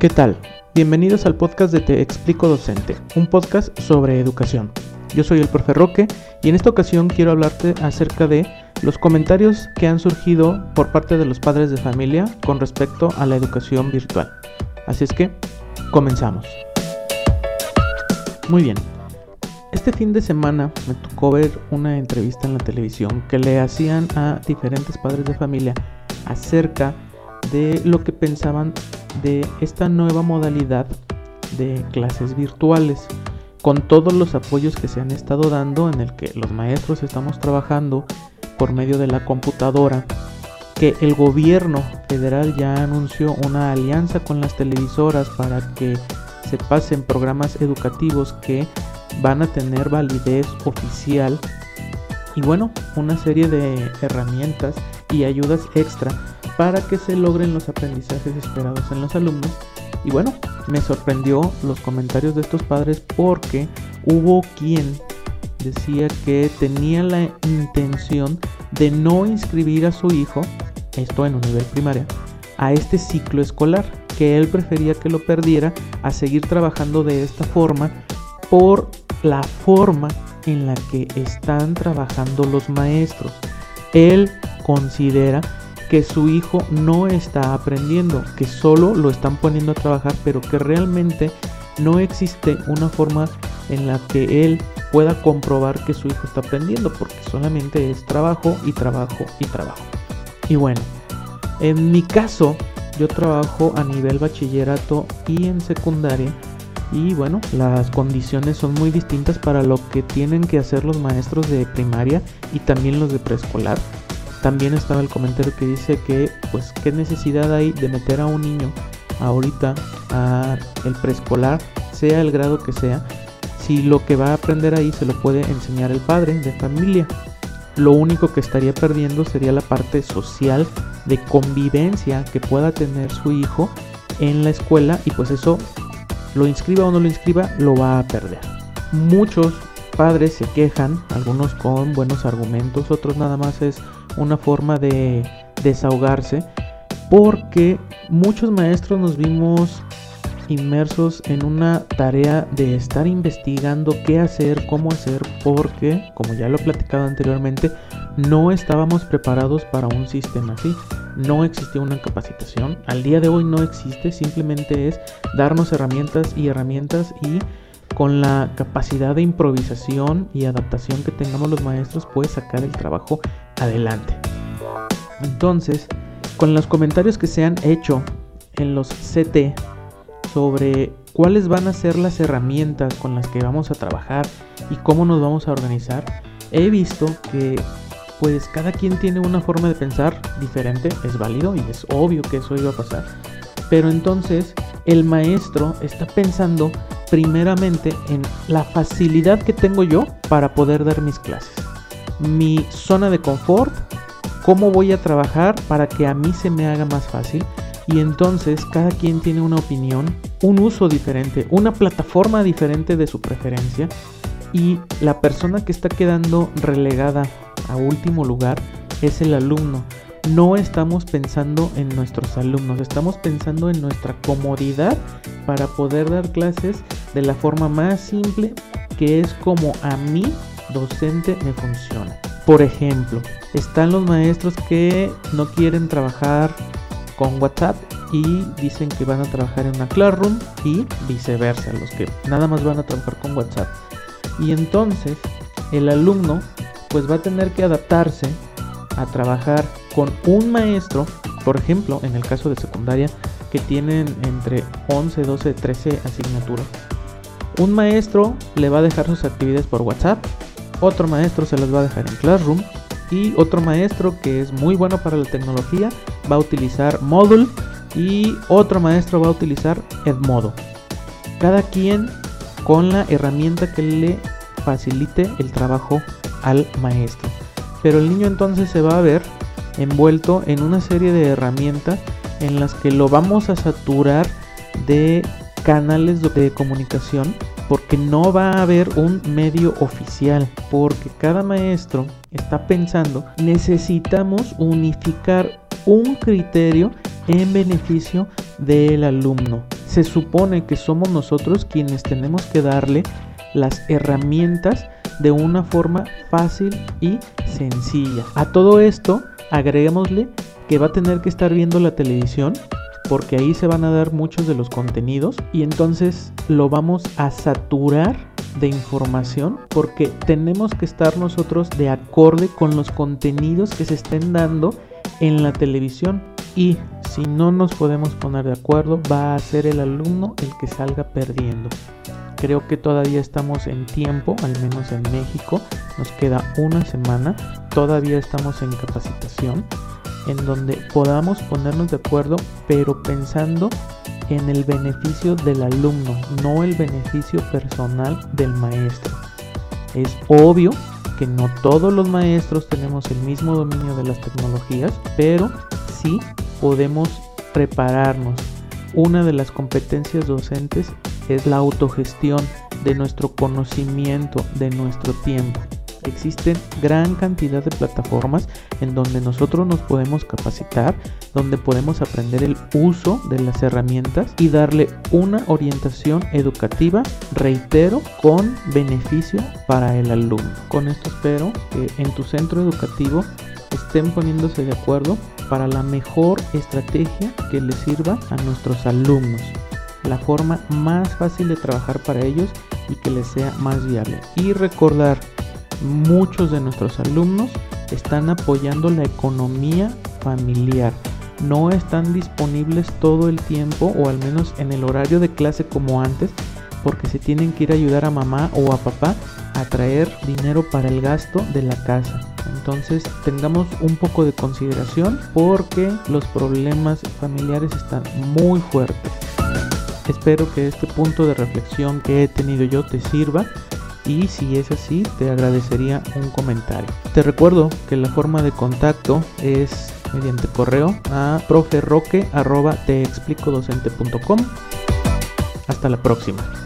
¿Qué tal? Bienvenidos al podcast de Te Explico Docente, un podcast sobre educación. Yo soy el profe Roque y en esta ocasión quiero hablarte acerca de los comentarios que han surgido por parte de los padres de familia con respecto a la educación virtual. Así es que, comenzamos. Muy bien. Este fin de semana me tocó ver una entrevista en la televisión que le hacían a diferentes padres de familia acerca de lo que pensaban de esta nueva modalidad de clases virtuales con todos los apoyos que se han estado dando en el que los maestros estamos trabajando por medio de la computadora que el gobierno federal ya anunció una alianza con las televisoras para que se pasen programas educativos que van a tener validez oficial y bueno, una serie de herramientas y ayudas extra para que se logren los aprendizajes esperados en los alumnos. Y bueno, me sorprendió los comentarios de estos padres porque hubo quien decía que tenía la intención de no inscribir a su hijo, esto en un nivel primaria, a este ciclo escolar, que él prefería que lo perdiera a seguir trabajando de esta forma por la forma en la que están trabajando los maestros. Él considera que su hijo no está aprendiendo, que solo lo están poniendo a trabajar, pero que realmente no existe una forma en la que él pueda comprobar que su hijo está aprendiendo, porque solamente es trabajo y trabajo y trabajo. Y bueno, en mi caso, yo trabajo a nivel bachillerato y en secundaria. Y bueno, las condiciones son muy distintas para lo que tienen que hacer los maestros de primaria y también los de preescolar. También estaba el comentario que dice que, pues, qué necesidad hay de meter a un niño ahorita a el preescolar, sea el grado que sea, si lo que va a aprender ahí se lo puede enseñar el padre de familia. Lo único que estaría perdiendo sería la parte social de convivencia que pueda tener su hijo en la escuela y pues eso lo inscriba o no lo inscriba lo va a perder. Muchos padres se quejan, algunos con buenos argumentos, otros nada más es una forma de desahogarse, porque muchos maestros nos vimos inmersos en una tarea de estar investigando qué hacer, cómo hacer, porque, como ya lo he platicado anteriormente, no estábamos preparados para un sistema así. No existía una capacitación. Al día de hoy no existe, simplemente es darnos herramientas y herramientas y con la capacidad de improvisación y adaptación que tengamos los maestros puede sacar el trabajo adelante. Entonces, con los comentarios que se han hecho en los CT sobre cuáles van a ser las herramientas con las que vamos a trabajar y cómo nos vamos a organizar, he visto que pues cada quien tiene una forma de pensar diferente, es válido y es obvio que eso iba a pasar. Pero entonces el maestro está pensando primeramente en la facilidad que tengo yo para poder dar mis clases. Mi zona de confort, cómo voy a trabajar para que a mí se me haga más fácil. Y entonces cada quien tiene una opinión, un uso diferente, una plataforma diferente de su preferencia. Y la persona que está quedando relegada a último lugar es el alumno no estamos pensando en nuestros alumnos, estamos pensando en nuestra comodidad para poder dar clases de la forma más simple que es como a mí, docente, me funciona. Por ejemplo, están los maestros que no quieren trabajar con WhatsApp y dicen que van a trabajar en una Classroom y viceversa, los que nada más van a trabajar con WhatsApp. Y entonces el alumno pues va a tener que adaptarse a trabajar con un maestro, por ejemplo, en el caso de secundaria, que tienen entre 11, 12, 13 asignaturas. Un maestro le va a dejar sus actividades por WhatsApp, otro maestro se las va a dejar en Classroom y otro maestro que es muy bueno para la tecnología va a utilizar Moodle y otro maestro va a utilizar Edmodo. Cada quien con la herramienta que le facilite el trabajo al maestro. Pero el niño entonces se va a ver envuelto en una serie de herramientas en las que lo vamos a saturar de canales de comunicación porque no va a haber un medio oficial, porque cada maestro está pensando, necesitamos unificar un criterio en beneficio del alumno. se supone que somos nosotros quienes tenemos que darle las herramientas de una forma fácil y sencilla. A todo esto agreguémosle que va a tener que estar viendo la televisión porque ahí se van a dar muchos de los contenidos y entonces lo vamos a saturar de información porque tenemos que estar nosotros de acorde con los contenidos que se estén dando en la televisión y si no nos podemos poner de acuerdo va a ser el alumno el que salga perdiendo. Creo que todavía estamos en tiempo, al menos en México, nos queda una semana, todavía estamos en capacitación, en donde podamos ponernos de acuerdo, pero pensando en el beneficio del alumno, no el beneficio personal del maestro. Es obvio que no todos los maestros tenemos el mismo dominio de las tecnologías, pero sí podemos prepararnos. Una de las competencias docentes es la autogestión de nuestro conocimiento, de nuestro tiempo. Existen gran cantidad de plataformas en donde nosotros nos podemos capacitar, donde podemos aprender el uso de las herramientas y darle una orientación educativa, reitero, con beneficio para el alumno. Con esto espero que en tu centro educativo estén poniéndose de acuerdo para la mejor estrategia que les sirva a nuestros alumnos la forma más fácil de trabajar para ellos y que les sea más viable. Y recordar, muchos de nuestros alumnos están apoyando la economía familiar. No están disponibles todo el tiempo o al menos en el horario de clase como antes porque se tienen que ir a ayudar a mamá o a papá a traer dinero para el gasto de la casa. Entonces tengamos un poco de consideración porque los problemas familiares están muy fuertes. Espero que este punto de reflexión que he tenido yo te sirva y si es así te agradecería un comentario. Te recuerdo que la forma de contacto es mediante correo a proferroque.teexplicodocente.com. Hasta la próxima.